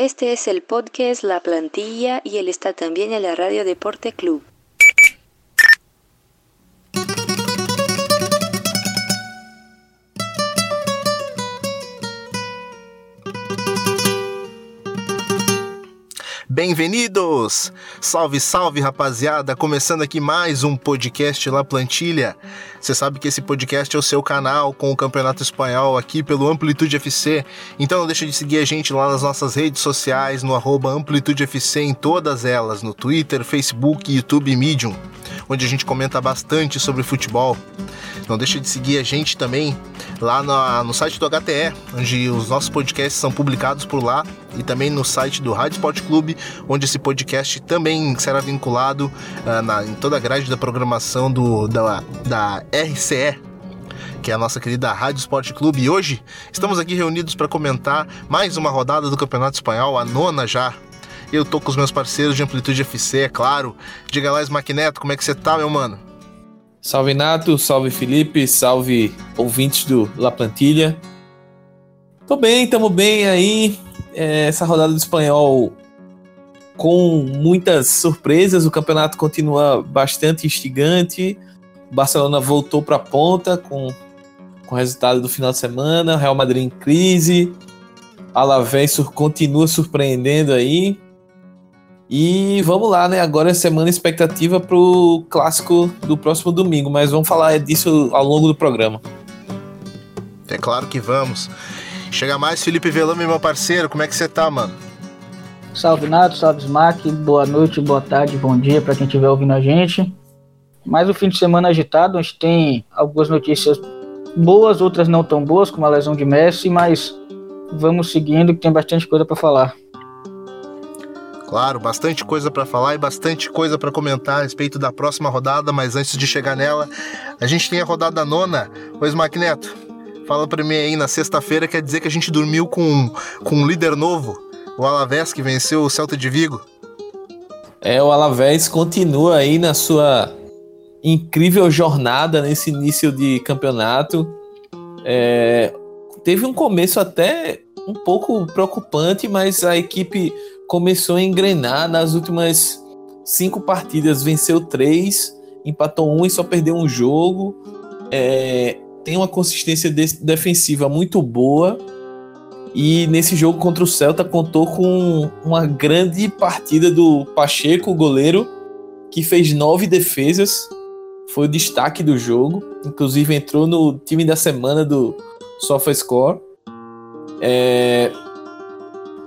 Este es el podcast La Plantilla y él está también en la Radio Deporte Club. Bem-vindos! Salve, salve, rapaziada! Começando aqui mais um podcast La Plantilha. Você sabe que esse podcast é o seu canal com o Campeonato Espanhol aqui pelo Amplitude FC. Então não deixa de seguir a gente lá nas nossas redes sociais, no arroba Amplitude FC em todas elas, no Twitter, Facebook, YouTube e Medium, onde a gente comenta bastante sobre futebol. Não deixa de seguir a gente também lá no, no site do HTE, onde os nossos podcasts são publicados por lá, e também no site do Rádio Sport Clube, onde esse podcast também será vinculado uh, na, em toda a grade da programação do, da, da RCE, que é a nossa querida Rádio Sport Clube. E hoje estamos aqui reunidos para comentar mais uma rodada do Campeonato Espanhol, a nona já. Eu tô com os meus parceiros de Amplitude FC, é claro. Diga lá, Smackneto, como é que você tá, meu mano? Salve Nato, salve Felipe, salve ouvintes do La Plantilha. Tô bem, tamo bem aí. É, essa rodada do espanhol com muitas surpresas, o campeonato continua bastante instigante. O Barcelona voltou para a ponta com, com o resultado do final de semana. Real Madrid em crise. Alavés continua surpreendendo aí. E vamos lá, né? Agora é semana expectativa para o clássico do próximo domingo, mas vamos falar disso ao longo do programa. É claro que vamos. Chega mais, Felipe Velame, meu parceiro, como é que você tá, mano? Salve Nato, salve Smack, boa noite, boa tarde, bom dia para quem estiver ouvindo a gente. Mais um fim de semana agitado, a gente tem algumas notícias boas, outras não tão boas, como a lesão de Messi, mas vamos seguindo que tem bastante coisa para falar. Claro, bastante coisa para falar e bastante coisa para comentar a respeito da próxima rodada, mas antes de chegar nela, a gente tem a rodada nona. Pois, Magneto, fala para mim aí, na sexta-feira quer dizer que a gente dormiu com, com um líder novo, o Alavés, que venceu o Celta de Vigo. É, o Alavés continua aí na sua incrível jornada nesse início de campeonato. É, teve um começo até um pouco preocupante, mas a equipe começou a engrenar nas últimas cinco partidas, venceu três, empatou um e só perdeu um jogo. É, tem uma consistência de defensiva muito boa. E nesse jogo contra o Celta contou com uma grande partida do Pacheco, goleiro, que fez nove defesas. Foi o destaque do jogo. Inclusive entrou no time da semana do SofaScore. É,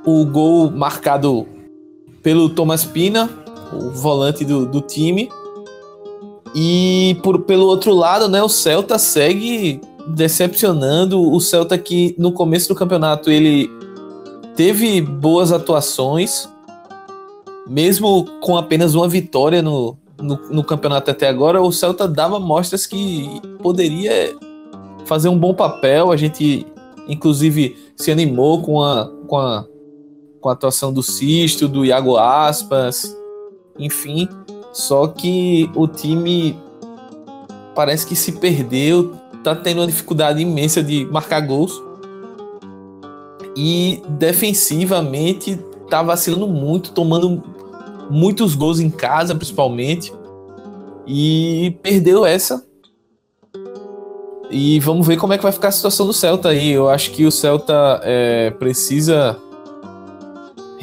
o gol marcado pelo Thomas Pina, o volante do, do time. E por, pelo outro lado, né, o Celta segue decepcionando. O Celta que no começo do campeonato ele teve boas atuações, mesmo com apenas uma vitória no, no, no campeonato até agora, o Celta dava mostras que poderia fazer um bom papel. A gente, inclusive, se animou com a, com a com a atuação do Sisto, do Iago Aspas, enfim. Só que o time parece que se perdeu, tá tendo uma dificuldade imensa de marcar gols. E defensivamente tá vacilando muito, tomando muitos gols em casa, principalmente. E perdeu essa. E vamos ver como é que vai ficar a situação do Celta aí. Eu acho que o Celta é, precisa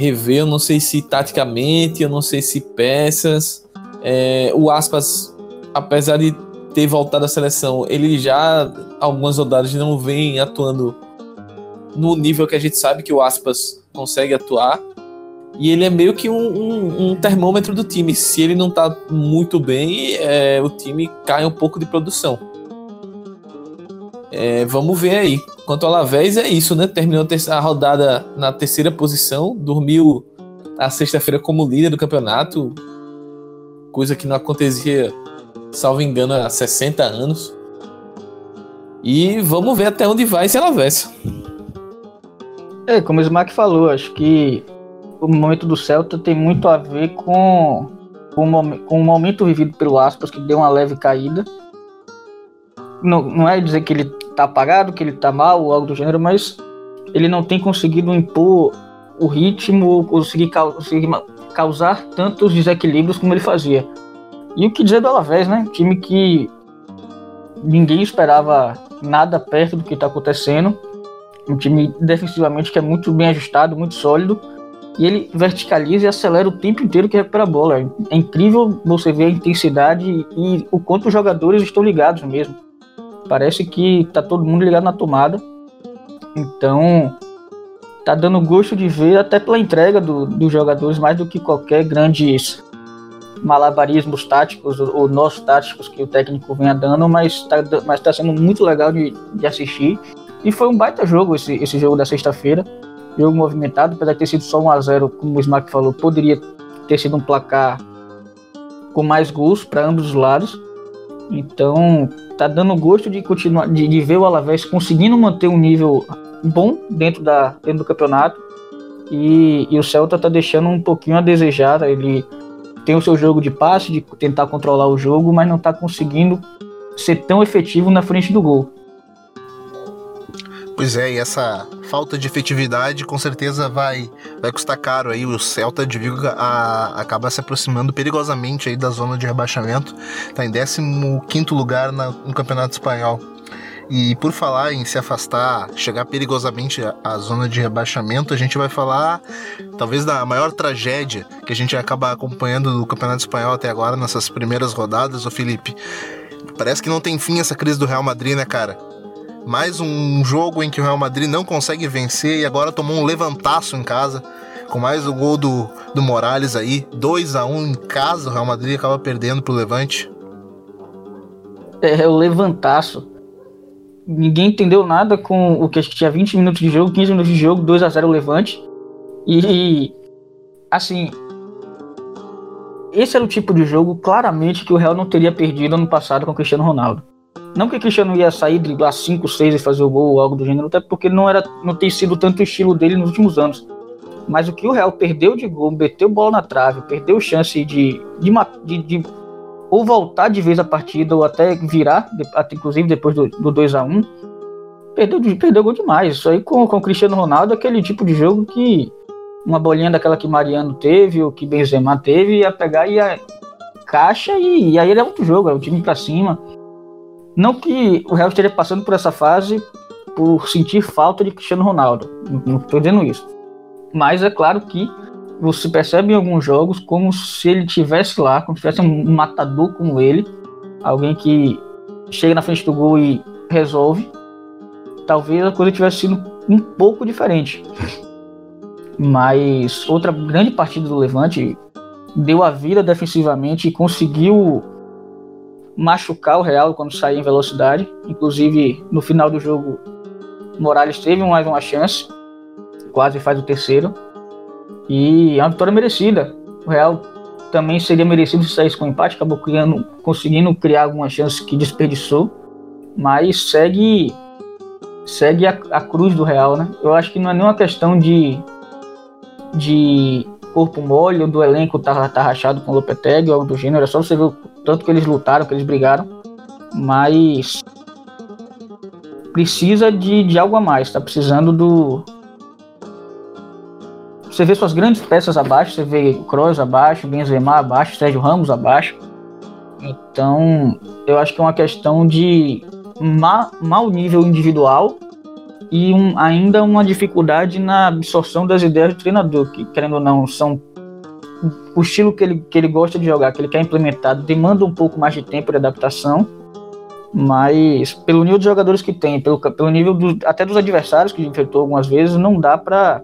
rever, eu não sei se taticamente, eu não sei se peças. É, o Aspas, apesar de ter voltado à seleção, ele já algumas rodadas não vem atuando no nível que a gente sabe que o Aspas consegue atuar. E ele é meio que um, um, um termômetro do time. Se ele não tá muito bem, é, o time cai um pouco de produção. É, vamos ver aí. Quanto ao Alavés, é isso, né? Terminou a rodada na terceira posição, dormiu a sexta-feira como líder do campeonato, coisa que não acontecia, salvo engano, há 60 anos. E vamos ver até onde vai esse Alavés. É, como o Smack falou, acho que o momento do Celta tem muito a ver com, com, com o momento vivido pelo Aspas, que deu uma leve caída. Não, não é dizer que ele tá apagado, que ele tá mal ou algo do gênero, mas ele não tem conseguido impor o ritmo, conseguir, conseguir causar tantos desequilíbrios como ele fazia. E o que dizer do Alavés, né? Time que ninguém esperava nada perto do que está acontecendo. Um time defensivamente que é muito bem ajustado, muito sólido. E ele verticaliza e acelera o tempo inteiro que recupera a bola. É incrível você ver a intensidade e o quanto os jogadores estão ligados mesmo. Parece que tá todo mundo ligado na tomada. Então, tá dando gosto de ver, até pela entrega do, dos jogadores, mais do que qualquer grandes malabarismos táticos ou nós táticos que o técnico venha dando, mas está mas tá sendo muito legal de, de assistir. E foi um baita jogo esse, esse jogo da sexta-feira. Jogo movimentado, apesar de ter sido só 1x0, como o Smack falou, poderia ter sido um placar com mais gols para ambos os lados. Então, tá dando gosto de continuar de, de ver o Alavés conseguindo manter um nível bom dentro, da, dentro do campeonato. E, e o Celta tá deixando um pouquinho a desejar. Ele tem o seu jogo de passe, de tentar controlar o jogo, mas não está conseguindo ser tão efetivo na frente do gol. Pois é, e essa falta de efetividade com certeza vai, vai custar caro aí. O Celta de Vigo a, acaba se aproximando perigosamente aí da zona de rebaixamento. Está em 15 lugar na, no Campeonato Espanhol. E por falar em se afastar, chegar perigosamente à zona de rebaixamento, a gente vai falar talvez da maior tragédia que a gente acaba acompanhando do Campeonato Espanhol até agora, nessas primeiras rodadas, o Felipe. Parece que não tem fim essa crise do Real Madrid, né, cara? Mais um jogo em que o Real Madrid não consegue vencer e agora tomou um levantaço em casa, com mais o gol do, do Morales aí, 2 a 1 em casa, o Real Madrid acaba perdendo pro Levante. É, o levantaço ninguém entendeu nada com o que acho que tinha 20 minutos de jogo, 15 minutos de jogo, 2 a 0 Levante. E assim, esse era o tipo de jogo claramente que o Real não teria perdido ano passado com o Cristiano Ronaldo. Não que o Cristiano ia sair, driblar 5, 6 e fazer o gol ou algo do gênero, até porque não era não tem sido tanto o estilo dele nos últimos anos. Mas o que o Real perdeu de gol, meteu bola na trave, perdeu chance de, de, de, de ou voltar de vez a partida, ou até virar, inclusive depois do, do 2 a 1 perdeu, perdeu gol demais. Isso aí com, com o Cristiano Ronaldo aquele tipo de jogo que uma bolinha daquela que Mariano teve, ou que Benzema teve, ia pegar e ia caixa e, e aí ele é outro jogo, é o time para cima. Não que o Real esteja passando por essa fase por sentir falta de Cristiano Ronaldo, não estou dizendo isso. Mas é claro que você percebe em alguns jogos como se ele tivesse lá, como se tivesse um matador como ele, alguém que chega na frente do gol e resolve. Talvez a coisa tivesse sido um pouco diferente. Mas outra grande partida do Levante deu a vida defensivamente e conseguiu machucar o Real quando saía em velocidade. Inclusive, no final do jogo, Morales teve mais uma chance, quase faz o terceiro. E é uma vitória merecida. O Real também seria merecido se saísse com empate, acabou criando, conseguindo criar algumas chances que desperdiçou, mas segue segue a, a, cruz do Real, né? Eu acho que não é nenhuma questão de de corpo mole ou do elenco tá, tá rachado com o Lopetegui ou algo do gênero, é só você ver o tanto que eles lutaram, que eles brigaram, mas precisa de, de algo a mais, tá precisando do você vê suas grandes peças abaixo, você vê Kroos abaixo, Benzema abaixo, Sérgio Ramos abaixo. Então, eu acho que é uma questão de má, mau nível individual e um, ainda uma dificuldade na absorção das ideias do treinador, que, querendo ou não, são o estilo que ele, que ele gosta de jogar, que ele quer implementar, demanda um pouco mais de tempo de adaptação, mas pelo nível de jogadores que tem, pelo, pelo nível do, até dos adversários que enfrentou algumas vezes, não dá para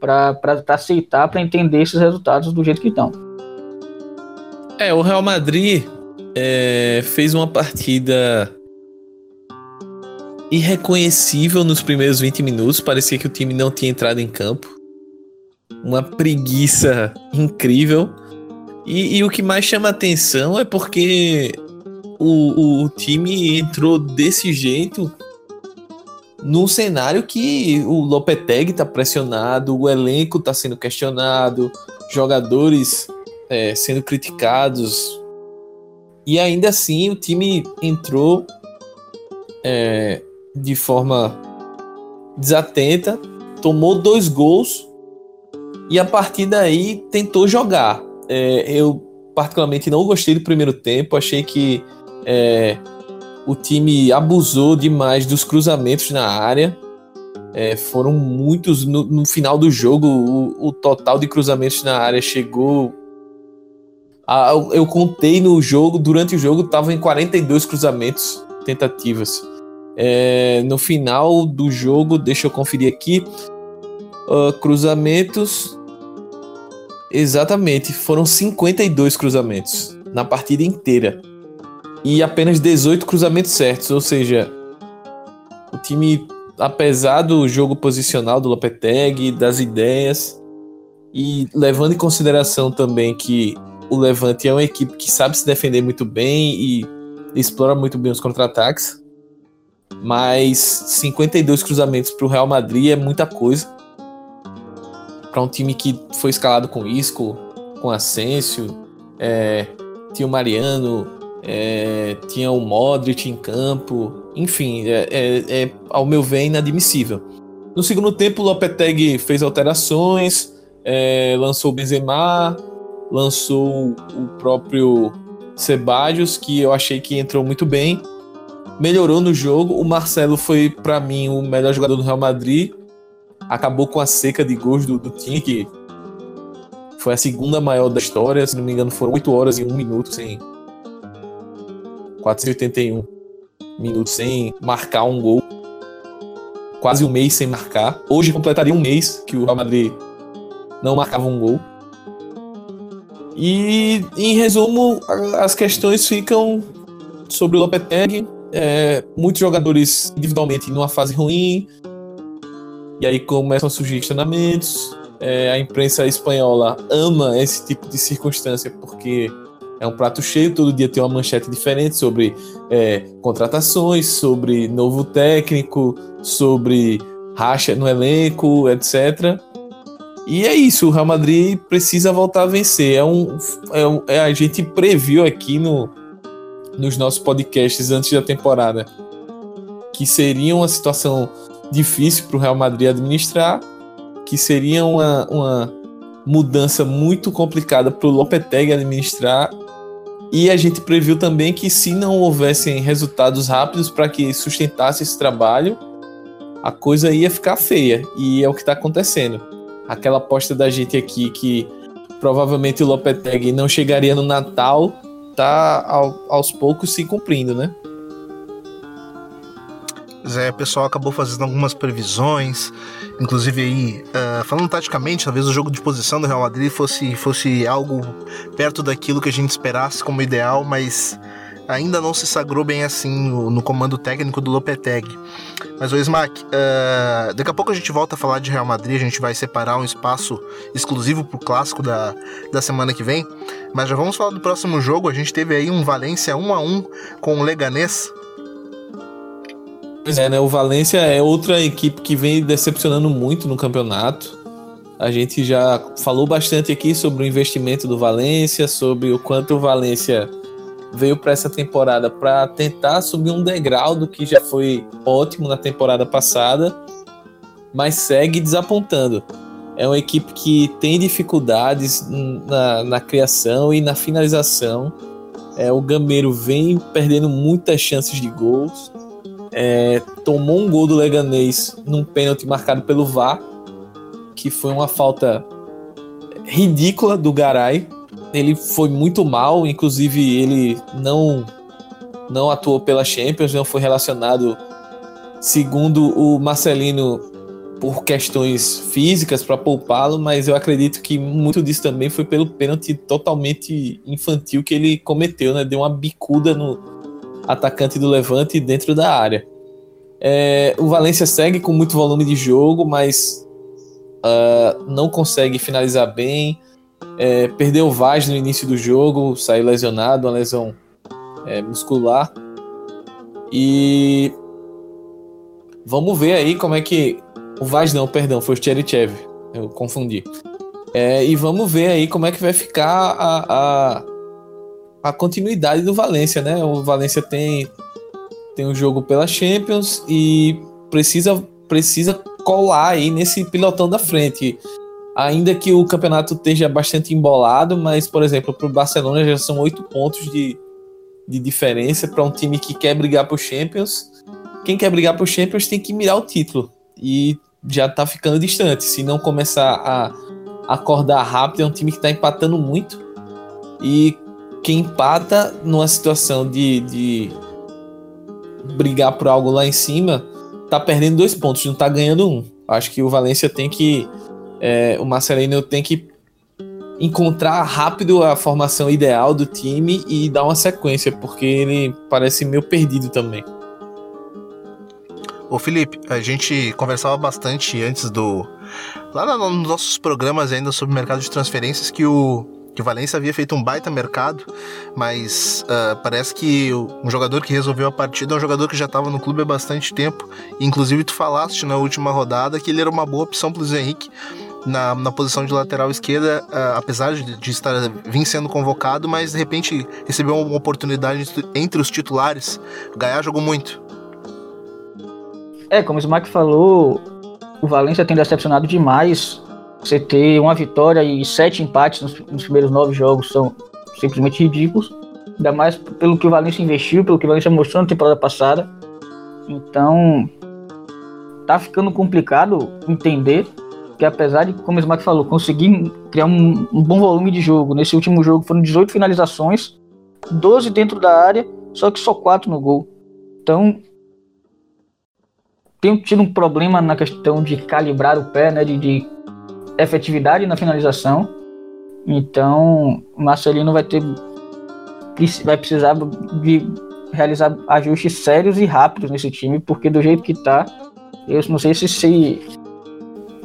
para aceitar, para entender esses resultados do jeito que estão. É, o Real Madrid é, fez uma partida irreconhecível nos primeiros 20 minutos. Parecia que o time não tinha entrado em campo. Uma preguiça incrível. E, e o que mais chama atenção é porque o, o time entrou desse jeito num cenário que o Lopetegui está pressionado, o elenco está sendo questionado, jogadores é, sendo criticados. E ainda assim o time entrou é, de forma desatenta tomou dois gols e a partir daí tentou jogar. É, eu particularmente não gostei do primeiro tempo, achei que é, o time abusou demais dos cruzamentos na área. É, foram muitos no, no, final do jogo. O, o, total de cruzamentos na área chegou. A, eu contei no jogo, durante o jogo, estava em 42 cruzamentos, tentativas. É, no final do jogo, deixa eu conferir aqui. Uh, cruzamentos. Exatamente, foram 52 cruzamentos na partida inteira. E apenas 18 cruzamentos certos, ou seja, o time, apesar do jogo posicional do Lopetegui, das ideias, e levando em consideração também que o Levante é uma equipe que sabe se defender muito bem e explora muito bem os contra-ataques, mas 52 cruzamentos para o Real Madrid é muita coisa. Para um time que foi escalado com Isco, com Asensio, é, tinha o Mariano, é, tinha o Modric em campo, enfim, é, é, é, ao meu ver inadmissível. No segundo tempo, o Lopetegui fez alterações, é, lançou o Benzema, lançou o próprio Sebadios, que eu achei que entrou muito bem, melhorou no jogo. O Marcelo foi, para mim, o melhor jogador do Real Madrid, acabou com a seca de gols do, do time, que foi a segunda maior da história. Se não me engano, foram 8 horas e 1 minuto sem. 481 minutos sem marcar um gol. Quase um mês sem marcar. Hoje completaria um mês que o Real Madrid não marcava um gol. E, em resumo, as questões ficam sobre o Lopetegui. É, muitos jogadores individualmente numa fase ruim, e aí começam a surgir questionamentos. É, a imprensa espanhola ama esse tipo de circunstância porque é um prato cheio, todo dia tem uma manchete diferente sobre é, contratações, sobre novo técnico, sobre racha no elenco, etc. E é isso, o Real Madrid precisa voltar a vencer. É um, é um é, a gente previu aqui no, nos nossos podcasts antes da temporada que seria uma situação difícil para o Real Madrid administrar, que seria uma, uma mudança muito complicada para o Lopetegui administrar. E a gente previu também que se não houvessem resultados rápidos para que sustentasse esse trabalho, a coisa ia ficar feia. E é o que está acontecendo. Aquela aposta da gente aqui que provavelmente o Lopetegui não chegaria no Natal, tá ao, aos poucos se cumprindo, né? é, o pessoal acabou fazendo algumas previsões, inclusive aí, uh, falando taticamente, talvez o jogo de posição do Real Madrid fosse, fosse algo perto daquilo que a gente esperasse como ideal, mas ainda não se sagrou bem assim no, no comando técnico do Lopetegui. Mas o Smack, uh, daqui a pouco a gente volta a falar de Real Madrid, a gente vai separar um espaço exclusivo pro clássico da, da semana que vem. Mas já vamos falar do próximo jogo. A gente teve aí um Valência 1 a 1 com o Leganês. Pois é, né? O Valência é outra equipe que vem decepcionando muito no campeonato. A gente já falou bastante aqui sobre o investimento do Valência, sobre o quanto o Valência veio para essa temporada para tentar subir um degrau do que já foi ótimo na temporada passada, mas segue desapontando. É uma equipe que tem dificuldades na, na criação e na finalização. É, o Gameiro vem perdendo muitas chances de gols é, tomou um gol do Leganês num pênalti marcado pelo VAR, que foi uma falta ridícula do Garay. Ele foi muito mal, inclusive ele não não atuou pela Champions, não foi relacionado, segundo o Marcelino, por questões físicas para poupá-lo, mas eu acredito que muito disso também foi pelo pênalti totalmente infantil que ele cometeu, né? Deu uma bicuda no, atacante do Levante dentro da área. É, o Valência segue com muito volume de jogo, mas uh, não consegue finalizar bem. É, perdeu o Vaz no início do jogo, saiu lesionado, uma lesão é, muscular. E vamos ver aí como é que. O Vaz não, perdão, foi o Cherichev, eu confundi. É, e vamos ver aí como é que vai ficar a, a a continuidade do Valência, né? O Valência tem tem um jogo pela Champions e precisa precisa colar aí nesse pilotão da frente. Ainda que o campeonato esteja bastante embolado, mas, por exemplo, para o Barcelona já são oito pontos de, de diferença para um time que quer brigar por Champions. Quem quer brigar por Champions tem que mirar o título. E já está ficando distante. Se não começar a acordar rápido, é um time que está empatando muito. E quem empata numa situação de, de brigar por algo lá em cima, tá perdendo dois pontos, não tá ganhando um. Acho que o Valência tem que. É, o Marcelino tem que encontrar rápido a formação ideal do time e dar uma sequência, porque ele parece meio perdido também. Ô Felipe, a gente conversava bastante antes do. Lá nos nossos programas ainda sobre o mercado de transferências que o que o Valência havia feito um baita mercado, mas uh, parece que um jogador que resolveu a partida é um jogador que já estava no clube há bastante tempo. Inclusive, tu falaste na última rodada que ele era uma boa opção para o Henrique na, na posição de lateral esquerda, uh, apesar de, de, estar vir sendo convocado, mas de repente recebeu uma oportunidade entre os titulares. O Gaia jogou muito. É, como o Smack falou, o Valência tem decepcionado demais você ter uma vitória e sete empates nos, nos primeiros nove jogos são simplesmente ridículos. Ainda mais pelo que o Valencia investiu, pelo que o Valencia mostrou na temporada passada. Então, tá ficando complicado entender que apesar de, como o Smack falou, conseguir criar um, um, bom volume de jogo, nesse último jogo foram 18 finalizações, 12 dentro da área, só que só 4 no gol. Então, tem tido um problema na questão de calibrar o pé, né, de, de efetividade na finalização. Então, o Marcelino vai ter vai precisar de realizar ajustes sérios e rápidos nesse time, porque do jeito que tá, eu não sei se se,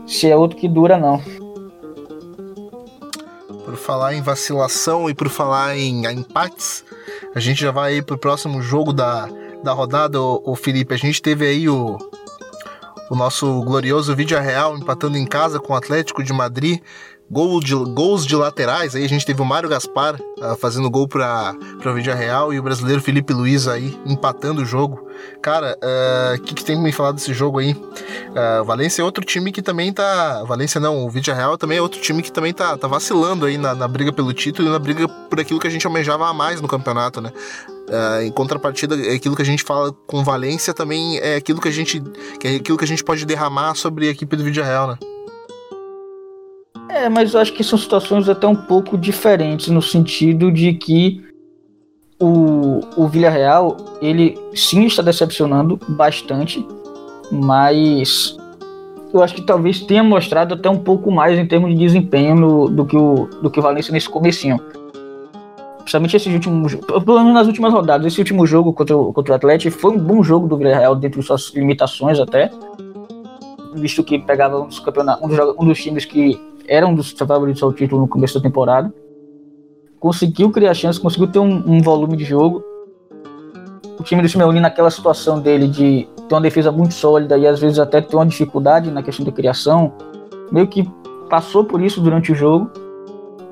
se é outro que dura não. Por falar em vacilação e por falar em empates, a gente já vai aí pro próximo jogo da, da rodada, o Felipe. A gente teve aí o, o nosso glorioso Vídeo Real empatando em casa com o Atlético de Madrid. Gol de, gols de laterais, aí a gente teve o Mário Gaspar uh, fazendo gol para o Vídeo Real e o brasileiro Felipe Luiz aí empatando o jogo. Cara, o uh, que, que tem que me falar desse jogo aí? Uh, Valência é outro time que também tá. Valência não, o Vídeo Real também é outro time que também tá, tá vacilando aí na, na briga pelo título e na briga por aquilo que a gente almejava a mais no campeonato, né? Uh, em contrapartida, aquilo que a gente fala com Valência também é aquilo que a gente, que é aquilo que a gente pode derramar sobre a equipe do Vídeo Real, né? É, mas eu acho que são situações até um pouco diferentes no sentido de que o, o Villarreal, ele sim está decepcionando bastante, mas eu acho que talvez tenha mostrado até um pouco mais em termos de desempenho no, do, que o, do que o Valência nesse comecinho. Principalmente esse último pelo menos nas últimas rodadas, esse último jogo contra o, contra o Atlético foi um bom jogo do Villarreal dentro de suas limitações até, visto que pegava um dos, campeonatos, um dos, um dos times que eram um dos favoritos ao título no começo da temporada conseguiu criar chance, conseguiu ter um, um volume de jogo. O time do Simeone naquela situação dele de ter uma defesa muito sólida e às vezes até ter uma dificuldade na questão de criação, meio que passou por isso durante o jogo.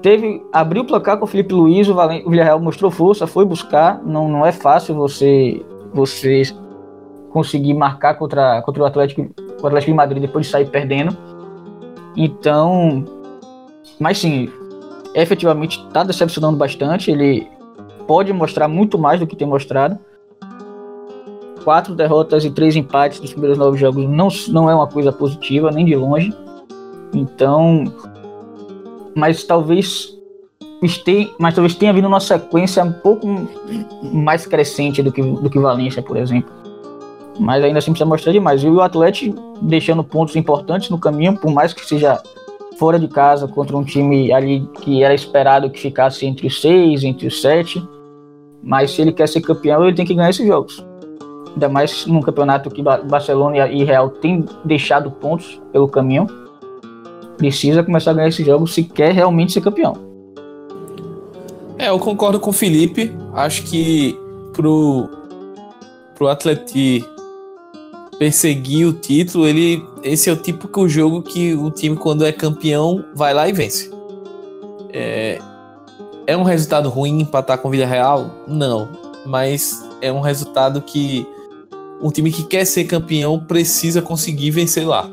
Teve, abriu o placar com o Felipe Luiz, o, Valen, o Villarreal mostrou força, foi buscar, não, não é fácil você você conseguir marcar contra, contra o Atlético, o Atlético de Madrid depois de sair perdendo. Então, mas sim, efetivamente está decepcionando bastante. Ele pode mostrar muito mais do que tem mostrado. Quatro derrotas e três empates nos primeiros nove jogos não, não é uma coisa positiva, nem de longe. Então, mas talvez esteja, mas talvez tenha vindo uma sequência um pouco mais crescente do que do que Valência, por exemplo. Mas ainda assim precisa mostrar demais. E o Atlético deixando pontos importantes no caminho, por mais que seja fora de casa contra um time ali que era esperado que ficasse entre os seis, entre os sete. Mas se ele quer ser campeão, ele tem que ganhar esses jogos. Ainda mais num campeonato que Barcelona e Real têm deixado pontos pelo caminho. Precisa começar a ganhar esses jogos se quer realmente ser campeão. É, eu concordo com o Felipe. Acho que pro, pro Atleti perseguir o título, ele esse é o típico jogo que o time quando é campeão vai lá e vence. É, é um resultado ruim empatar com o Villarreal? Não, mas é um resultado que um time que quer ser campeão precisa conseguir vencer lá.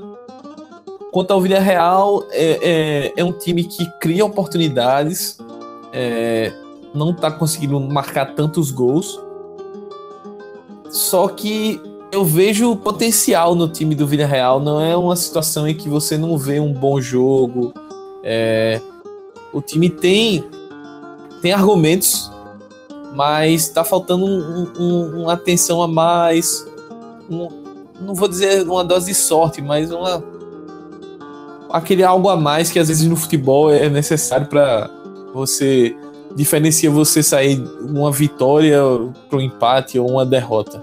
Quanto ao Villarreal, é, é, é um time que cria oportunidades, é, não está conseguindo marcar tantos gols. Só que eu vejo potencial no time do Villarreal. Não é uma situação em que você não vê um bom jogo. É, o time tem, tem argumentos, mas está faltando um, um, uma atenção a mais. Um, não vou dizer uma dose de sorte, mas uma aquele algo a mais que às vezes no futebol é necessário para você diferencia você sair uma vitória para um empate ou uma derrota.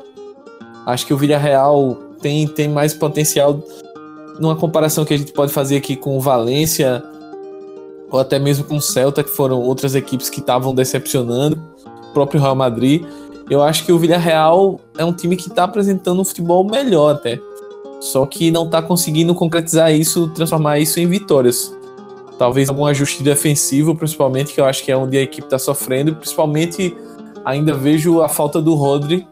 Acho que o Villarreal tem, tem mais potencial numa comparação que a gente pode fazer aqui com o Valência ou até mesmo com o Celta, que foram outras equipes que estavam decepcionando, o próprio Real Madrid. Eu acho que o Villarreal é um time que está apresentando um futebol melhor até. Só que não está conseguindo concretizar isso, transformar isso em vitórias. Talvez algum ajuste defensivo, principalmente, que eu acho que é onde a equipe está sofrendo. Principalmente, ainda vejo a falta do Rodri,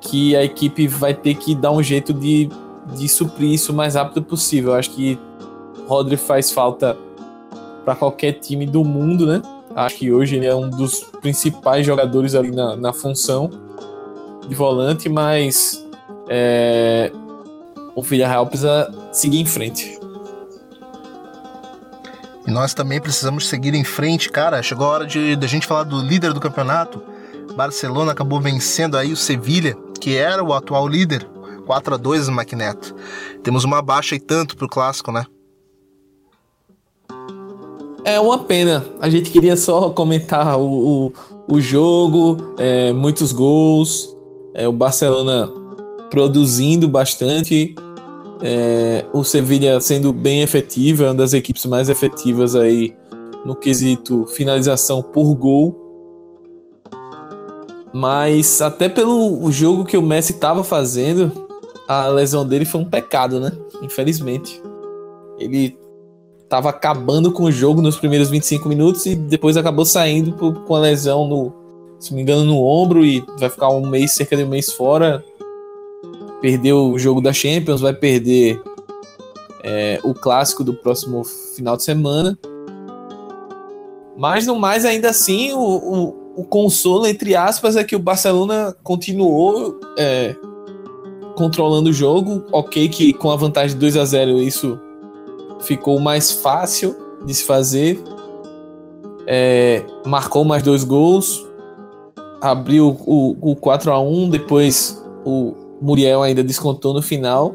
que a equipe vai ter que dar um jeito de, de suprir isso o mais rápido possível. Eu acho que Rodri faz falta para qualquer time do mundo, né? Acho que hoje ele é um dos principais jogadores ali na, na função de volante, mas é, o Villarreal precisa seguir em frente. E nós também precisamos seguir em frente, cara. Chegou a hora de, de a gente falar do líder do campeonato. Barcelona acabou vencendo aí o Sevilha, que era o atual líder, 4 a 2 no Maquineto. Temos uma baixa e tanto pro clássico, né? É uma pena. A gente queria só comentar o, o, o jogo, é, muitos gols, é, o Barcelona produzindo bastante, é, o Sevilha sendo bem efetivo, é uma das equipes mais efetivas aí no quesito finalização por gol. Mas até pelo jogo que o Messi estava fazendo, a lesão dele foi um pecado, né? Infelizmente. Ele estava acabando com o jogo nos primeiros 25 minutos e depois acabou saindo com a lesão no, se me engano, no ombro e vai ficar um mês, cerca de um mês fora perdeu o jogo da Champions, vai perder é, o clássico do próximo final de semana. Mas no mais, ainda assim, o, o, o consolo, entre aspas, é que o Barcelona continuou é, controlando o jogo. Ok, que com a vantagem de 2 a 0 isso ficou mais fácil de se fazer. É, marcou mais dois gols, abriu o, o 4 a 1 depois o, Muriel ainda descontou no final.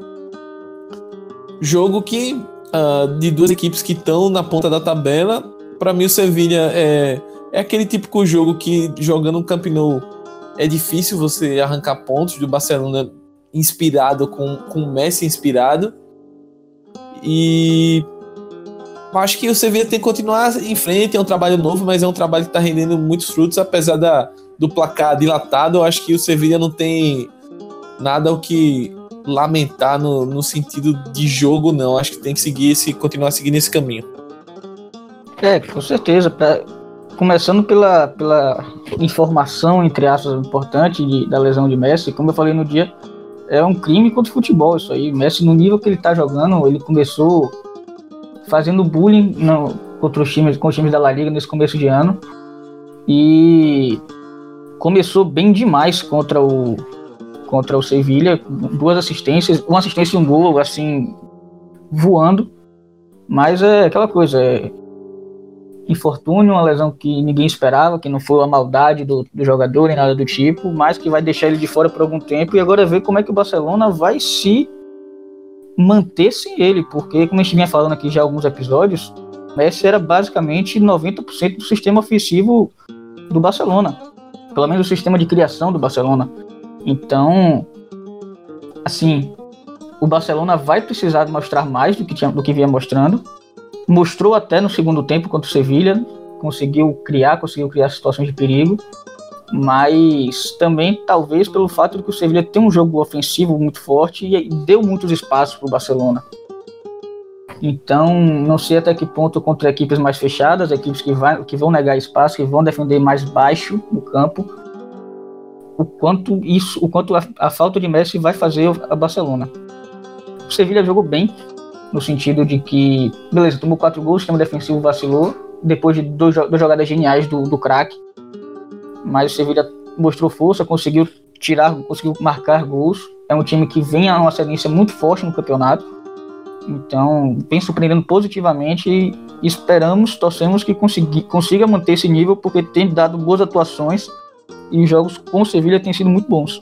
Jogo que uh, de duas equipes que estão na ponta da tabela, para mim o Sevilha é, é aquele típico jogo que jogando no Camp Nou é difícil você arrancar pontos do Barcelona inspirado com com Messi inspirado. E acho que o Sevilla tem que continuar em frente, é um trabalho novo, mas é um trabalho que está rendendo muitos frutos, apesar da, do placar dilatado. Eu acho que o Sevilla não tem nada o que lamentar no, no sentido de jogo, não. Acho que tem que seguir esse, continuar seguindo esse caminho. É, com certeza. Começando pela, pela informação, entre aspas, importante de, da lesão de Messi, como eu falei no dia, é um crime contra o futebol isso aí. Messi, no nível que ele tá jogando, ele começou fazendo bullying no, contra os times, com os times da La Liga nesse começo de ano. E começou bem demais contra o, contra o Sevilha, duas assistências, uma assistência e um gol, assim, voando. Mas é aquela coisa, é infortúnio, uma lesão que ninguém esperava, que não foi a maldade do, do jogador nem nada do tipo, mas que vai deixar ele de fora por algum tempo. E agora ver como é que o Barcelona vai se manter sem ele, porque, como a gente vinha falando aqui já alguns episódios, Messi era basicamente 90% do sistema ofensivo do Barcelona, pelo menos o sistema de criação do Barcelona. Então, assim, o Barcelona vai precisar mostrar mais do que, tinha, do que vinha mostrando. Mostrou até no segundo tempo contra o Sevilha, conseguiu criar, conseguiu criar situações de perigo, mas também talvez pelo fato de que o Sevilha tem um jogo ofensivo muito forte e deu muitos espaços para o Barcelona. Então, não sei até que ponto contra equipes mais fechadas, equipes que, vai, que vão negar espaço, que vão defender mais baixo no campo, o quanto isso, o quanto a, a falta de Messi vai fazer a Barcelona. O Sevilla jogou bem, no sentido de que, beleza, tomou quatro gols, o sistema defensivo vacilou, depois de duas jogadas geniais do, do craque, mas o Sevilha mostrou força, conseguiu tirar, conseguiu marcar gols. É um time que vem a uma sequência muito forte no campeonato. Então, vem surpreendendo positivamente e esperamos, torcemos que consiga manter esse nível, porque tem dado boas atuações e os jogos com o Sevilha têm sido muito bons.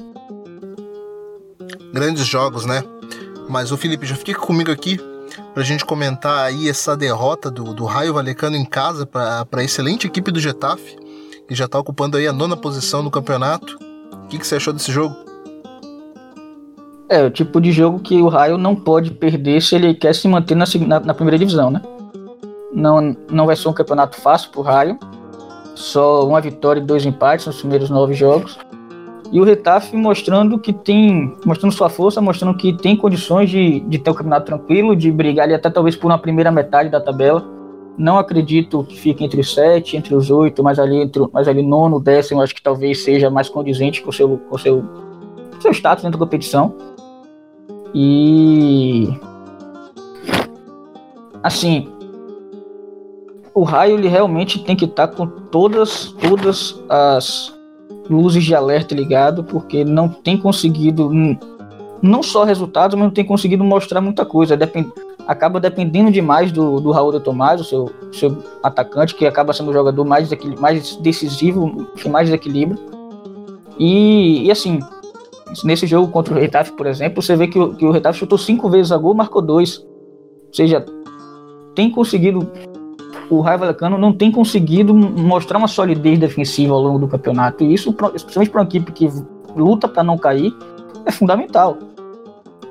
Grandes jogos, né? Mas o Felipe, já fique comigo aqui para a gente comentar aí essa derrota do, do Raio Valecano em casa para a excelente equipe do Getafe, que já está ocupando aí a nona posição no campeonato. O que, que você achou desse jogo? É, o tipo de jogo que o Raio não pode perder se ele quer se manter na, na, na primeira divisão, né? Não, não vai ser um campeonato fácil pro Raio. Só uma vitória e dois empates nos primeiros nove jogos. E o Retafe mostrando que tem, mostrando sua força, mostrando que tem condições de, de ter o um campeonato tranquilo, de brigar ali até talvez por uma primeira metade da tabela. Não acredito que fique entre os sete, entre os oito, mas ali entre, mas ali nono, décimo, acho que talvez seja mais condizente com o seu, com seu, seu status dentro da competição. E assim, o raio ele realmente tem que estar tá com todas todas as luzes de alerta ligado, porque não tem conseguido não só resultados, mas não tem conseguido mostrar muita coisa. Depend, acaba dependendo demais do, do Raul de Tomás, o seu, seu atacante, que acaba sendo o jogador mais, mais decisivo, que mais desequilibra. E, e assim, nesse jogo contra o Retafe, por exemplo, você vê que o, que o Retafe chutou cinco vezes a gol, marcou dois. Ou seja, tem conseguido o Raio Vallecano não tem conseguido mostrar uma solidez defensiva ao longo do campeonato. E isso, especialmente para uma equipe que luta para não cair, é fundamental.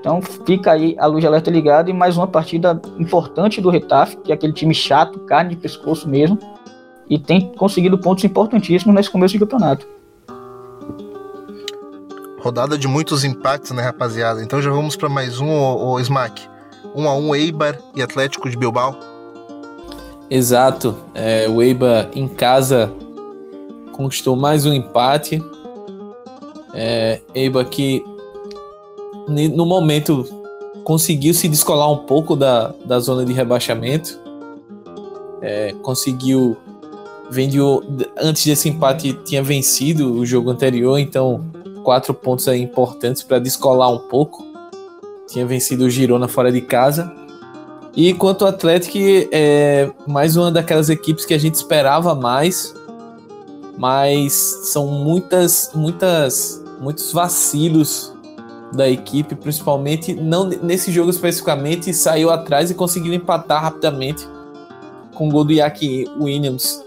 Então fica aí a luz de alerta ligada e mais uma partida importante do Retaf, que é aquele time chato, carne de pescoço mesmo, e tem conseguido pontos importantíssimos nesse começo de campeonato. Rodada de muitos impactos, né, rapaziada? Então já vamos para mais um, o, o Smack. 1 um a 1 um, Eibar e Atlético de Bilbao. Exato. É, o Eibar em casa conquistou mais um empate. É, Eibar que no momento conseguiu se descolar um pouco da, da zona de rebaixamento. É, conseguiu. Vendeu, antes desse empate tinha vencido o jogo anterior, então quatro pontos aí importantes para descolar um pouco. Tinha vencido o Girona fora de casa e quanto ao Atlético, é mais uma daquelas equipes que a gente esperava mais, mas são muitas, muitas, muitos vacilos da equipe, principalmente não nesse jogo especificamente, saiu atrás e conseguiu empatar rapidamente com o gol do Yaki Williams.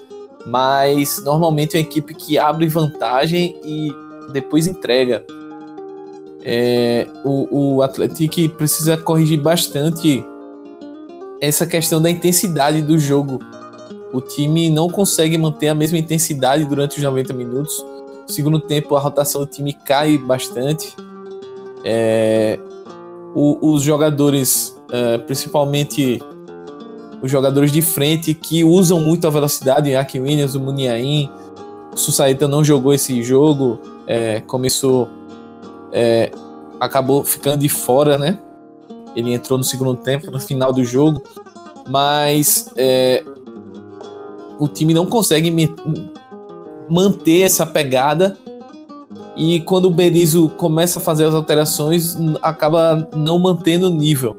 Mas normalmente é uma equipe que abre vantagem e depois entrega. É, o, o Atlético precisa corrigir bastante essa questão da intensidade do jogo. O time não consegue manter a mesma intensidade durante os 90 minutos. No segundo tempo, a rotação do time cai bastante. É, o, os jogadores, é, principalmente os jogadores de frente, que usam muito a velocidade, Aki Williams, o Muniain, o Susaeta não jogou esse jogo, é, começou, é, acabou ficando de fora, né? Ele entrou no segundo tempo, no final do jogo, mas é, o time não consegue manter essa pegada. E quando o Berizzo começa a fazer as alterações, acaba não mantendo o nível.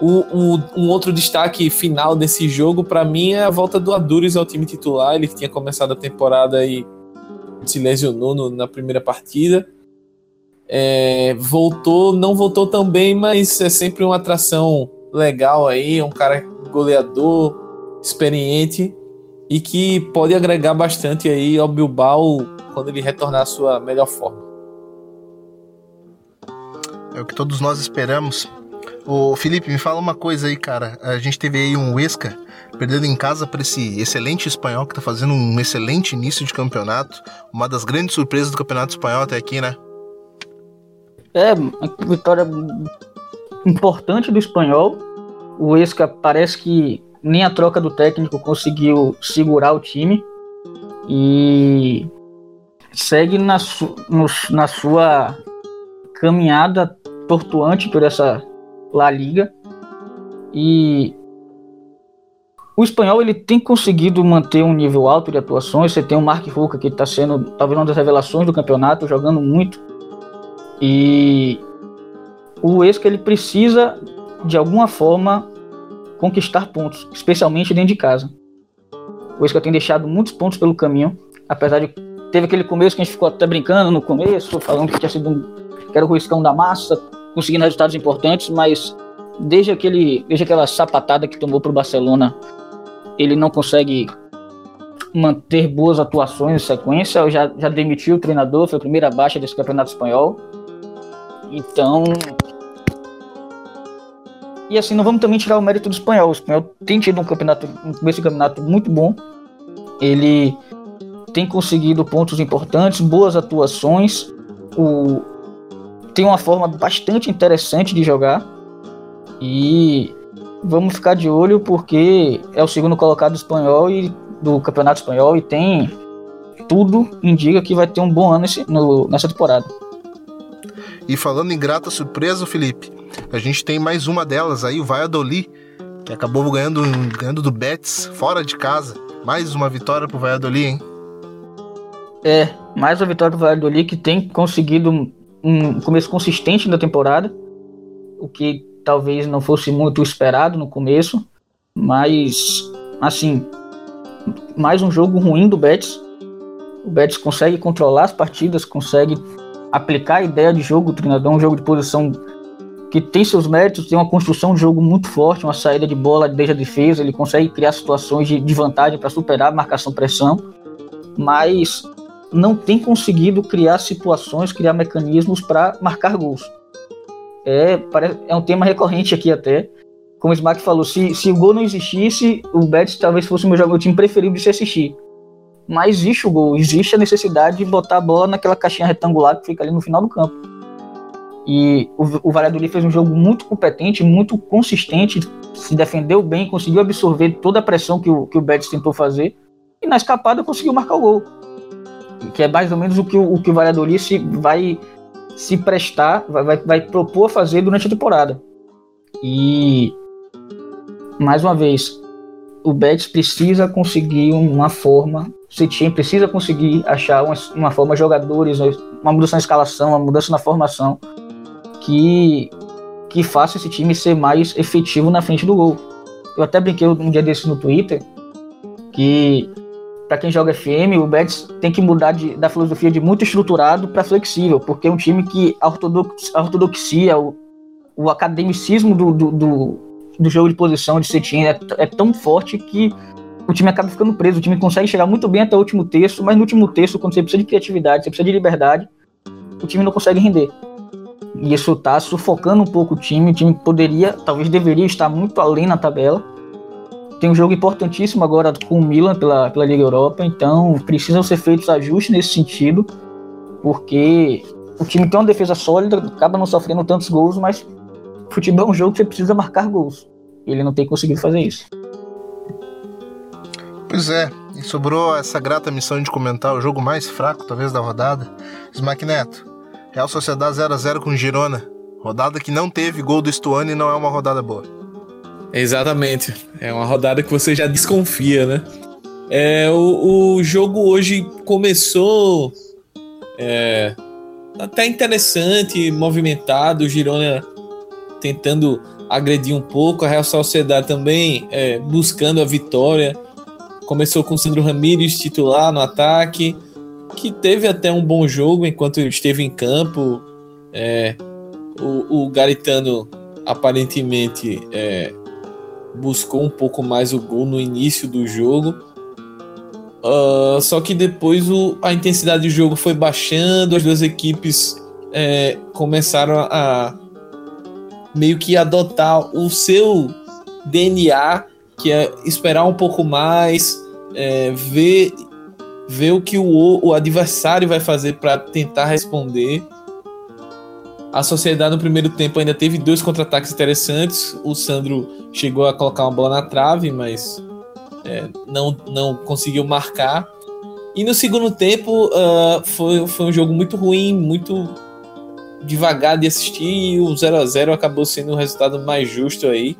O, o, um outro destaque final desse jogo, para mim, é a volta do Adures ao time titular. Ele tinha começado a temporada e se lesionou no, na primeira partida. É, voltou, não voltou tão bem, mas é sempre uma atração legal aí, um cara goleador, experiente e que pode agregar bastante aí ao Bilbao quando ele retornar à sua melhor forma. É o que todos nós esperamos. O Felipe, me fala uma coisa aí, cara. A gente teve aí um Huesca perdendo em casa para esse excelente espanhol que tá fazendo um excelente início de campeonato, uma das grandes surpresas do campeonato espanhol até aqui, né? É, uma vitória importante do espanhol. O Esca parece que nem a troca do técnico conseguiu segurar o time. E segue na, su no, na sua caminhada tortuante por essa La Liga. E o espanhol ele tem conseguido manter um nível alto de atuações. Você tem o Mark Ruka que está sendo talvez uma das revelações do campeonato, jogando muito. E o Esca ele precisa de alguma forma conquistar pontos, especialmente dentro de casa. O Esca tem deixado muitos pontos pelo caminho, apesar de teve aquele começo que a gente ficou até brincando no começo, falando que tinha sido um, que era o riscão da massa, conseguindo resultados importantes, mas desde aquele desde aquela sapatada que tomou para o Barcelona, ele não consegue manter boas atuações em sequência. Já, já demitiu o treinador, foi a primeira baixa desse campeonato espanhol. Então, e assim, não vamos também tirar o mérito do espanhol. O espanhol tem tido um campeonato, um começo de campeonato muito bom. Ele tem conseguido pontos importantes, boas atuações. O, tem uma forma bastante interessante de jogar. E vamos ficar de olho porque é o segundo colocado do espanhol e do campeonato espanhol e tem tudo indica que vai ter um bom ano nesse, no, nessa temporada. E falando em grata surpresa, Felipe, a gente tem mais uma delas aí, o Valladolid, que acabou ganhando, ganhando do Betis fora de casa. Mais uma vitória pro Valladolid, hein? É, mais uma vitória pro Valladolid que tem conseguido um começo consistente na temporada, o que talvez não fosse muito esperado no começo, mas assim, mais um jogo ruim do Betis. O Betis consegue controlar as partidas, consegue aplicar a ideia de jogo do treinador, um jogo de posição que tem seus méritos, tem uma construção de jogo muito forte, uma saída de bola desde a defesa, ele consegue criar situações de, de vantagem para superar a marcação-pressão, mas não tem conseguido criar situações, criar mecanismos para marcar gols. É, é um tema recorrente aqui até. Como o Smack falou, se, se o gol não existisse, o Betis talvez fosse o meu, meu time preferido de se assistir. Mas existe o gol, existe a necessidade de botar a bola naquela caixinha retangular que fica ali no final do campo. E o, o Valladolid fez um jogo muito competente, muito consistente, se defendeu bem, conseguiu absorver toda a pressão que o, que o Betis tentou fazer, e na escapada conseguiu marcar o gol. Que é mais ou menos o que o, o, que o Valladolid se, vai se prestar, vai, vai, vai propor fazer durante a temporada. E mais uma vez, o Betis precisa conseguir uma forma, o Setien precisa conseguir achar uma, uma forma jogadores, uma mudança na escalação, uma mudança na formação que que faça esse time ser mais efetivo na frente do gol. Eu até brinquei um dia desses no Twitter que para quem joga FM, o Betis tem que mudar de, da filosofia de muito estruturado para flexível, porque é um time que a, ortodox, a ortodoxia, o, o academicismo do, do, do, jogo de posição de Setien é, é, tão forte que o time acaba ficando preso. O time consegue chegar muito bem até o último terço, mas no último terço, quando você precisa de criatividade, você precisa de liberdade, o time não consegue render. E isso está sufocando um pouco o time. O time poderia, talvez deveria estar muito além na tabela tem um jogo importantíssimo agora com o Milan pela, pela Liga Europa, então precisam ser feitos ajustes nesse sentido, porque o time tem uma defesa sólida, acaba não sofrendo tantos gols, mas futebol é um jogo que você precisa marcar gols. Ele não tem conseguido fazer isso. Pois é, e sobrou essa grata missão de comentar o jogo mais fraco, talvez, da rodada. Smack Neto, Real Sociedade 0x0 com Girona. Rodada que não teve gol do Stuani e não é uma rodada boa. Exatamente. É uma rodada que você já desconfia, né? É, o, o jogo hoje começou é, até interessante, movimentado, o Girona tentando agredir um pouco, a Real Sociedade também é, buscando a vitória. Começou com o Sandro Ramírez titular no ataque, que teve até um bom jogo enquanto esteve em campo. É, o, o Garitano aparentemente é, buscou um pouco mais o gol no início do jogo. Uh, só que depois o, a intensidade do jogo foi baixando, as duas equipes é, começaram a, meio que adotar o seu DNA, que é esperar um pouco mais, é, ver, ver o que o, o adversário vai fazer para tentar responder. A Sociedade no primeiro tempo ainda teve dois contra-ataques interessantes. O Sandro chegou a colocar uma bola na trave, mas é, não, não conseguiu marcar. E no segundo tempo uh, foi, foi um jogo muito ruim, muito devagar de assistir. E o 0 a 0 acabou sendo o resultado mais justo aí.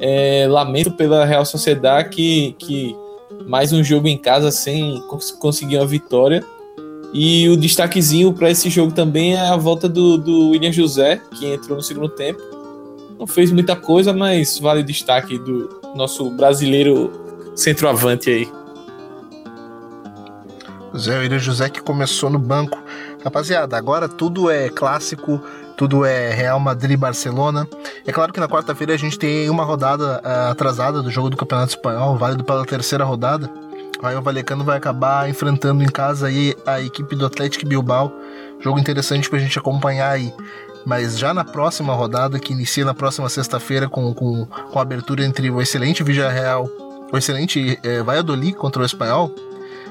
É, lamento pela Real Sociedade que, que mais um jogo em casa sem conseguir uma vitória. E o destaquezinho para esse jogo também é a volta do, do William José, que entrou no segundo tempo. Não fez muita coisa, mas vale o destaque do nosso brasileiro centroavante aí. Zé William José que começou no banco. Rapaziada, agora tudo é clássico, tudo é Real Madrid-Barcelona. É claro que na quarta-feira a gente tem uma rodada uh, atrasada do jogo do Campeonato Espanhol, válido pela terceira rodada. Aí o Valecano vai acabar enfrentando em casa aí a equipe do Atlético Bilbao. Jogo interessante pra gente acompanhar aí. Mas já na próxima rodada, que inicia na próxima sexta-feira com, com, com a abertura entre o excelente Villarreal, o excelente é, Valladolid contra o Espanhol,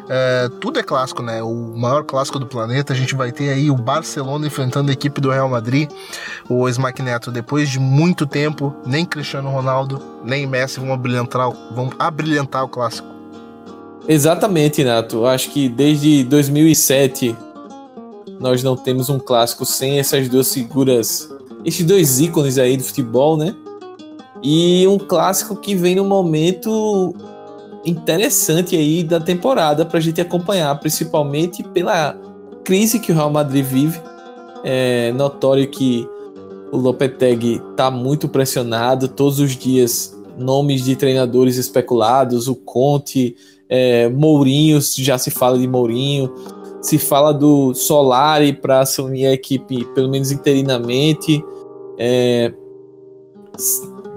é, tudo é clássico, né? O maior clássico do planeta. A gente vai ter aí o Barcelona enfrentando a equipe do Real Madrid. O Smack Neto, depois de muito tempo, nem Cristiano Ronaldo, nem Messi vão abrilhantar, vão abrilhantar o clássico. Exatamente, Nato. Acho que desde 2007 nós não temos um clássico sem essas duas figuras, esses dois ícones aí do futebol, né? E um clássico que vem no momento interessante aí da temporada para a gente acompanhar, principalmente pela crise que o Real Madrid vive. É notório que o Lopetegui está muito pressionado, todos os dias nomes de treinadores especulados, o Conte, é, Mourinho, já se fala de Mourinho, se fala do Solari para assumir a equipe, pelo menos interinamente. É,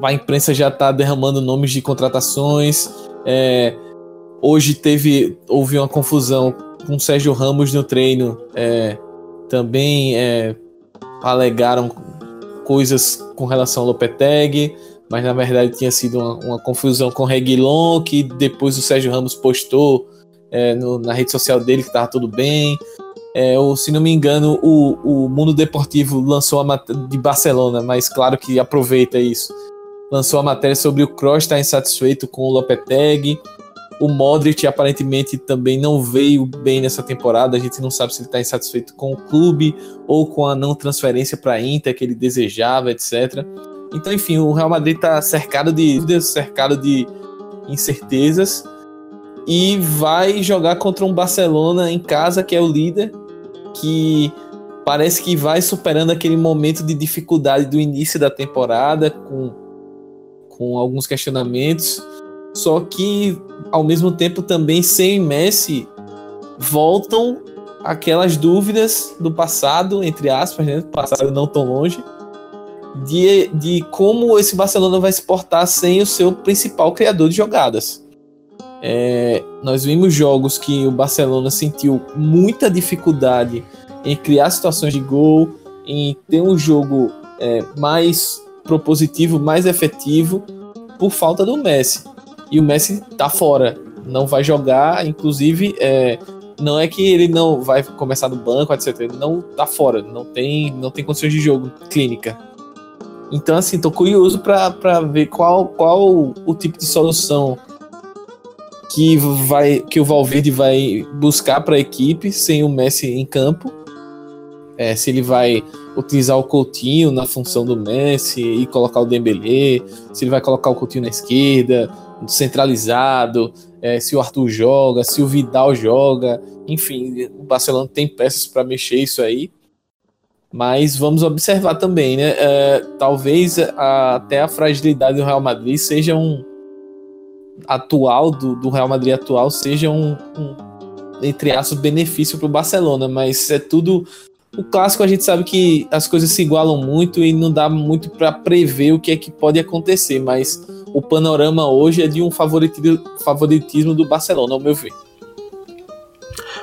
a imprensa já está derramando nomes de contratações. É, hoje teve houve uma confusão com o Sérgio Ramos no treino. É, também é, alegaram coisas com relação ao Lopetegui mas na verdade tinha sido uma, uma confusão com o Reguilon, que depois o Sérgio Ramos postou é, no, na rede social dele que estava tudo bem. É, ou, se não me engano, o, o Mundo Deportivo lançou a de Barcelona, mas claro que aproveita isso. Lançou a matéria sobre o Kroos estar insatisfeito com o Lopetegui. O Modric aparentemente também não veio bem nessa temporada. A gente não sabe se ele está insatisfeito com o clube ou com a não transferência para a Inter que ele desejava, etc. Então, enfim, o Real Madrid está cercado de dúvidas, cercado de incertezas e vai jogar contra um Barcelona em casa que é o líder, que parece que vai superando aquele momento de dificuldade do início da temporada com, com alguns questionamentos, só que ao mesmo tempo também sem Messi voltam aquelas dúvidas do passado, entre aspas, né? passado não tão longe, de, de como esse Barcelona vai se portar sem o seu principal criador de jogadas. É, nós vimos jogos que o Barcelona sentiu muita dificuldade em criar situações de gol, em ter um jogo é, mais propositivo, mais efetivo, por falta do Messi. E o Messi tá fora, não vai jogar, inclusive é, não é que ele não vai começar no banco, etc. Ele não tá fora, não tem, não tem condições de jogo clínica. Então, assim, tô curioso para ver qual, qual o tipo de solução que vai que o Valverde vai buscar para a equipe sem o Messi em campo. É, se ele vai utilizar o Coutinho na função do Messi e colocar o Dembélé, se ele vai colocar o Coutinho na esquerda, centralizado, é, se o Arthur joga, se o Vidal joga, enfim, o Barcelona tem peças para mexer isso aí. Mas vamos observar também, né? É, talvez a, até a fragilidade do Real Madrid seja um atual do, do Real Madrid atual seja um, um entre aspas benefício para o Barcelona, mas é tudo o clássico a gente sabe que as coisas se igualam muito e não dá muito para prever o que é que pode acontecer, mas o panorama hoje é de um favoritismo, do Barcelona, ao meu ver.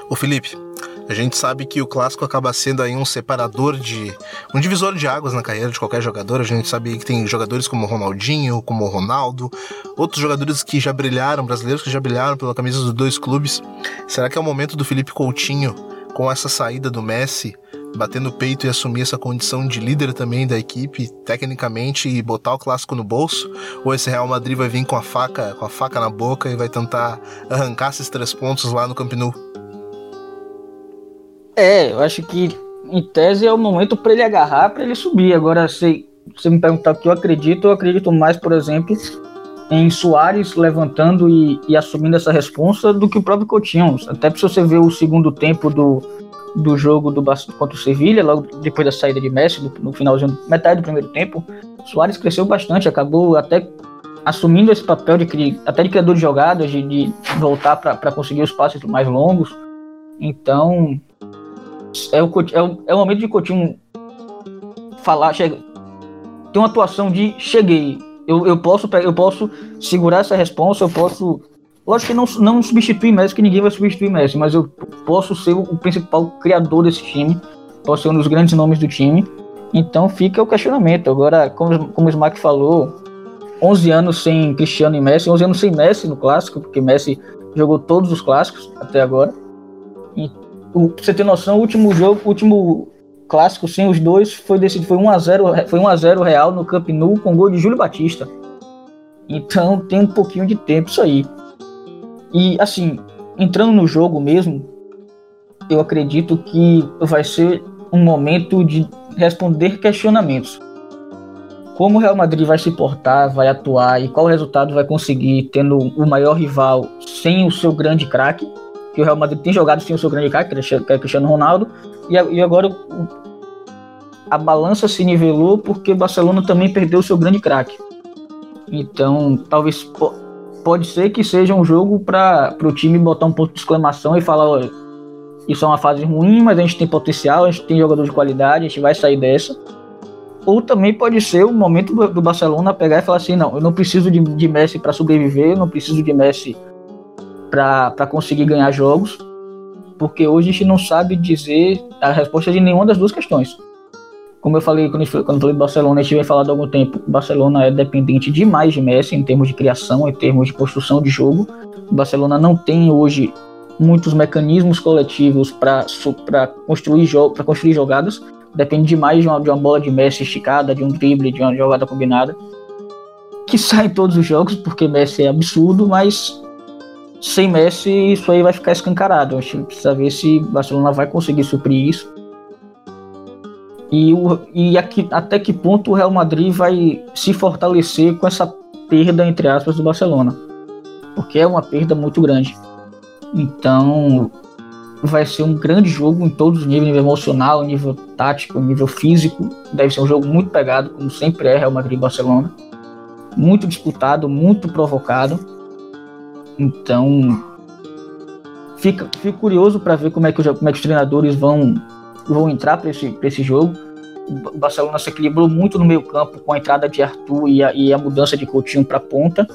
O Felipe, a gente sabe que o clássico acaba sendo aí um separador de. um divisor de águas na carreira de qualquer jogador. A gente sabe que tem jogadores como Ronaldinho, como Ronaldo, outros jogadores que já brilharam, brasileiros que já brilharam pela camisa dos dois clubes. Será que é o momento do Felipe Coutinho, com essa saída do Messi, bater no peito e assumir essa condição de líder também da equipe, tecnicamente, e botar o clássico no bolso? Ou esse Real Madrid vai vir com a faca, com a faca na boca e vai tentar arrancar esses três pontos lá no Camp Nou? É, eu acho que em tese é o momento para ele agarrar, para ele subir. Agora, sei, você me perguntar o que eu acredito, eu acredito mais, por exemplo, em Soares levantando e, e assumindo essa responsa do que o próprio Coutinho. Até se você ver o segundo tempo do, do jogo do contra o Sevilha, logo depois da saída de Messi, no, no finalzinho, metade do primeiro tempo, Soares cresceu bastante, acabou até assumindo esse papel de até de criador de jogadas, de, de voltar para conseguir os passes mais longos. Então, é o, é o, é o momento de Coutinho falar, chega, tem uma atuação de cheguei, eu, eu, posso, eu posso segurar essa resposta, eu posso. Lógico que não, não substituir Messi, que ninguém vai substituir Messi, mas eu posso ser o, o principal criador desse time, posso ser um dos grandes nomes do time. Então fica o questionamento. Agora, como, como o Smack falou, 11 anos sem Cristiano e Messi, 11 anos sem Messi no clássico, porque Messi jogou todos os clássicos até agora. E, o, pra você ter noção, o último jogo, o último clássico sem os dois foi decidido, foi 1 a 0, foi 1 a 0 Real no Camp Nou com gol de Júlio Batista. Então tem um pouquinho de tempo isso aí. E assim, entrando no jogo mesmo, eu acredito que vai ser um momento de responder questionamentos como o Real Madrid vai se portar, vai atuar e qual resultado vai conseguir tendo o maior rival sem o seu grande craque, que o Real Madrid tem jogado sem o seu grande craque, que é Cristiano Ronaldo, e, agora a balança se nivelou porque o Barcelona também perdeu o seu grande craque. Então, talvez pode ser que seja um jogo para o time botar um ponto de exclamação e falar, olha, isso é uma fase ruim, mas a gente tem potencial, a gente tem jogador de qualidade, a gente vai sair dessa ou também pode ser o momento do, do Barcelona pegar e falar assim: não, eu não preciso de, de Messi para sobreviver, eu não preciso de Messi para conseguir ganhar jogos, porque hoje a gente não sabe dizer a resposta de nenhuma das duas questões. Como eu falei quando, quando falei do Barcelona, a gente vem falando há algum tempo, Barcelona é dependente demais de Messi em termos de criação, em termos de construção de jogo. O Barcelona não tem hoje muitos mecanismos coletivos para construir, construir jogadas depende demais de uma, de uma bola de Messi esticada, de um drible, de uma jogada combinada. Que sai em todos os jogos, porque Messi é absurdo, mas sem Messi isso aí vai ficar escancarado. A gente precisa ver se Barcelona vai conseguir suprir isso. E, o, e aqui, até que ponto o Real Madrid vai se fortalecer com essa perda, entre aspas, do Barcelona. Porque é uma perda muito grande. Então, vai ser um grande jogo em todos os níveis, nível emocional, nível tático, nível físico. Deve ser um jogo muito pegado, como sempre é Real Madrid e Barcelona. Muito disputado, muito provocado. Então, fica, fico curioso para ver como é, que, como é que os treinadores vão, vão entrar para esse, esse jogo. O Barcelona se equilibrou muito no meio campo com a entrada de Arthur e a, e a mudança de Coutinho para ponta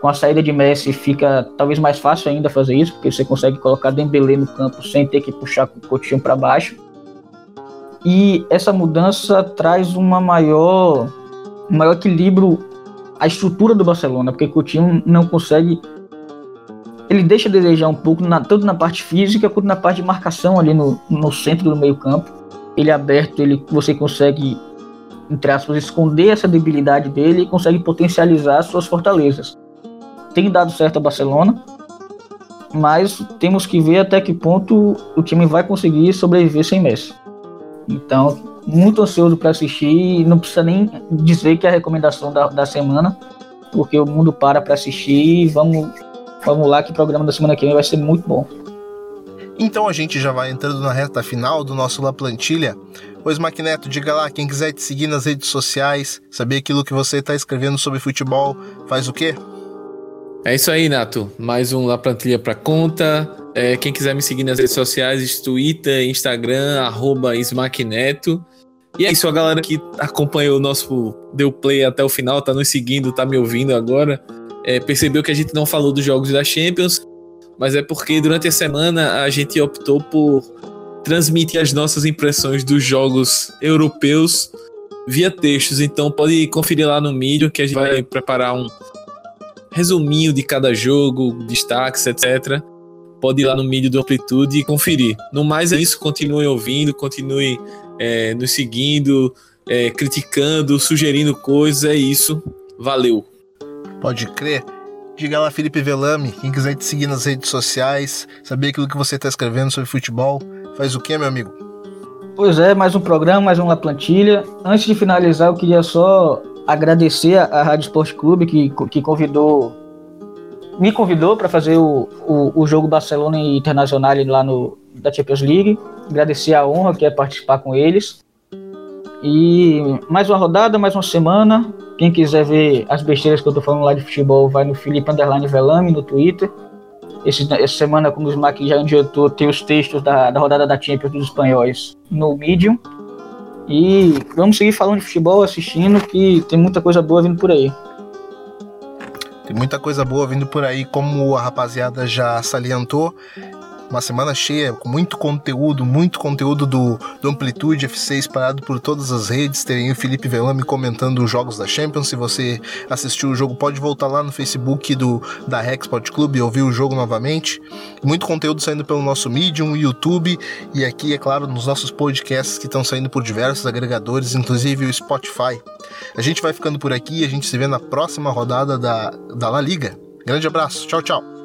com a saída de Messi fica talvez mais fácil ainda fazer isso, porque você consegue colocar Dembélé no campo sem ter que puxar o Coutinho para baixo. E essa mudança traz uma maior, um maior equilíbrio à estrutura do Barcelona, porque Coutinho não consegue ele deixa a desejar um pouco, na, tanto na parte física quanto na parte de marcação ali no, no centro do meio campo. Ele é aberto, ele, você consegue, entre aspas, esconder essa debilidade dele e consegue potencializar suas fortalezas tem dado certo a Barcelona, mas temos que ver até que ponto o time vai conseguir sobreviver sem Messi. Então, muito ansioso para assistir, não precisa nem dizer que é a recomendação da, da semana, porque o mundo para para assistir. Vamos, vamos lá que o programa da semana que vem vai ser muito bom. Então a gente já vai entrando na reta final do nosso La Plantilha. Pois Maquineto, diga lá, quem quiser te seguir nas redes sociais, saber aquilo que você está escrevendo sobre futebol, faz o quê? É isso aí, Nato. Mais um La Plantilha para conta. É, quem quiser me seguir nas redes sociais, Twitter, Instagram, arroba Ismaquineto. E é isso, a galera que acompanhou o nosso Deu Play até o final, tá nos seguindo, tá me ouvindo agora. É, percebeu que a gente não falou dos jogos da Champions, mas é porque durante a semana a gente optou por transmitir as nossas impressões dos jogos europeus via textos. Então pode conferir lá no Medium que a gente vai preparar um, resuminho de cada jogo, destaques, etc. Pode ir lá no mídia do Amplitude e conferir. No mais é isso, continue ouvindo, continue é, nos seguindo, é, criticando, sugerindo coisas, é isso. Valeu. Pode crer. Diga lá, Felipe Velame, quem quiser te seguir nas redes sociais, saber aquilo que você está escrevendo sobre futebol, faz o que, meu amigo? Pois é, mais um programa, mais uma plantilha. Antes de finalizar, eu queria só agradecer a Rádio Esporte Clube que, que convidou me convidou para fazer o, o, o, jogo Barcelona Internacional lá no da Champions League. Agradecer a honra que é participar com eles. E mais uma rodada, mais uma semana. Quem quiser ver as besteiras que eu tô falando lá de futebol, vai no Felipe Underline Velame no Twitter. Esse, essa semana, como o Smack já adiantou, tem os textos da, da rodada da Champions dos espanhóis no Medium. E vamos seguir falando de futebol, assistindo, que tem muita coisa boa vindo por aí. Tem muita coisa boa vindo por aí, como a rapaziada já salientou uma semana cheia, com muito conteúdo, muito conteúdo do, do Amplitude FC espalhado por todas as redes. Tem o Felipe Velame comentando os jogos da Champions. Se você assistiu o jogo, pode voltar lá no Facebook do da Rex Sport Club e ouvir o jogo novamente. Muito conteúdo saindo pelo nosso Medium, YouTube e aqui, é claro, nos nossos podcasts que estão saindo por diversos agregadores, inclusive o Spotify. A gente vai ficando por aqui e a gente se vê na próxima rodada da, da La Liga. Grande abraço, tchau, tchau.